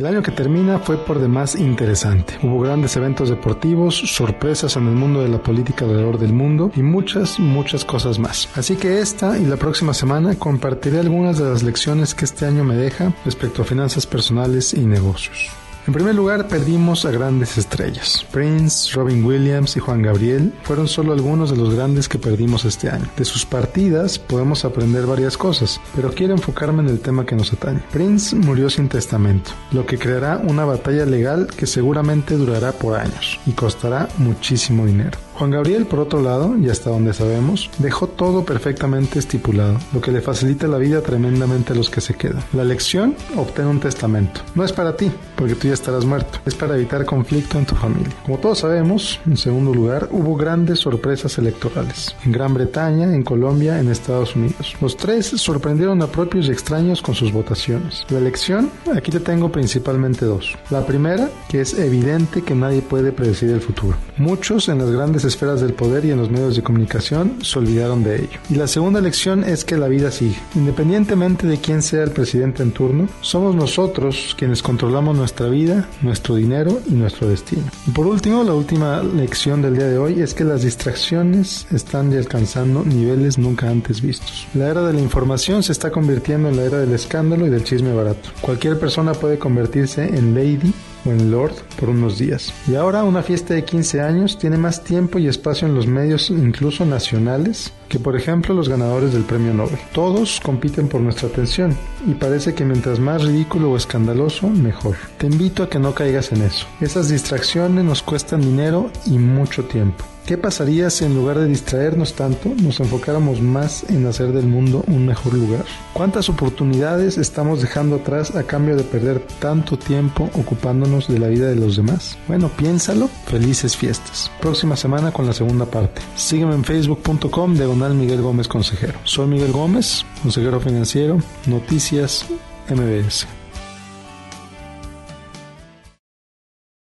El año que termina fue por demás interesante. Hubo grandes eventos deportivos, sorpresas en el mundo de la política alrededor del mundo y muchas, muchas cosas más. Así que esta y la próxima semana compartiré algunas de las lecciones que este año me deja respecto a finanzas personales y negocios. En primer lugar, perdimos a grandes estrellas. Prince, Robin Williams y Juan Gabriel fueron solo algunos de los grandes que perdimos este año. De sus partidas podemos aprender varias cosas, pero quiero enfocarme en el tema que nos atañe. Prince murió sin testamento, lo que creará una batalla legal que seguramente durará por años y costará muchísimo dinero. Juan Gabriel, por otro lado, y hasta donde sabemos, dejó todo perfectamente estipulado, lo que le facilita la vida tremendamente a los que se quedan. La lección, obtén un testamento. No es para ti, porque tú estarás muerto. Es para evitar conflicto en tu familia. Como todos sabemos, en segundo lugar, hubo grandes sorpresas electorales. En Gran Bretaña, en Colombia, en Estados Unidos. Los tres sorprendieron a propios y extraños con sus votaciones. La elección, aquí te tengo principalmente dos. La primera, que es evidente que nadie puede predecir el futuro. Muchos en las grandes esferas del poder y en los medios de comunicación se olvidaron de ello. Y la segunda lección es que la vida sigue. Independientemente de quién sea el presidente en turno, somos nosotros quienes controlamos nuestra vida, nuestro dinero y nuestro destino. Por último, la última lección del día de hoy es que las distracciones están alcanzando niveles nunca antes vistos. La era de la información se está convirtiendo en la era del escándalo y del chisme barato. Cualquier persona puede convertirse en lady o en Lord por unos días. Y ahora una fiesta de 15 años tiene más tiempo y espacio en los medios incluso nacionales que por ejemplo los ganadores del premio Nobel. Todos compiten por nuestra atención y parece que mientras más ridículo o escandaloso, mejor. Te invito a que no caigas en eso. Esas distracciones nos cuestan dinero y mucho tiempo. ¿Qué pasaría si en lugar de distraernos tanto nos enfocáramos más en hacer del mundo un mejor lugar? ¿Cuántas oportunidades estamos dejando atrás a cambio de perder tanto tiempo ocupándonos de la vida de los demás? Bueno, piénsalo. Felices fiestas. Próxima semana con la segunda parte. Sígueme en facebook.com Miguel Gómez Consejero. Soy Miguel Gómez, consejero financiero, Noticias MBS.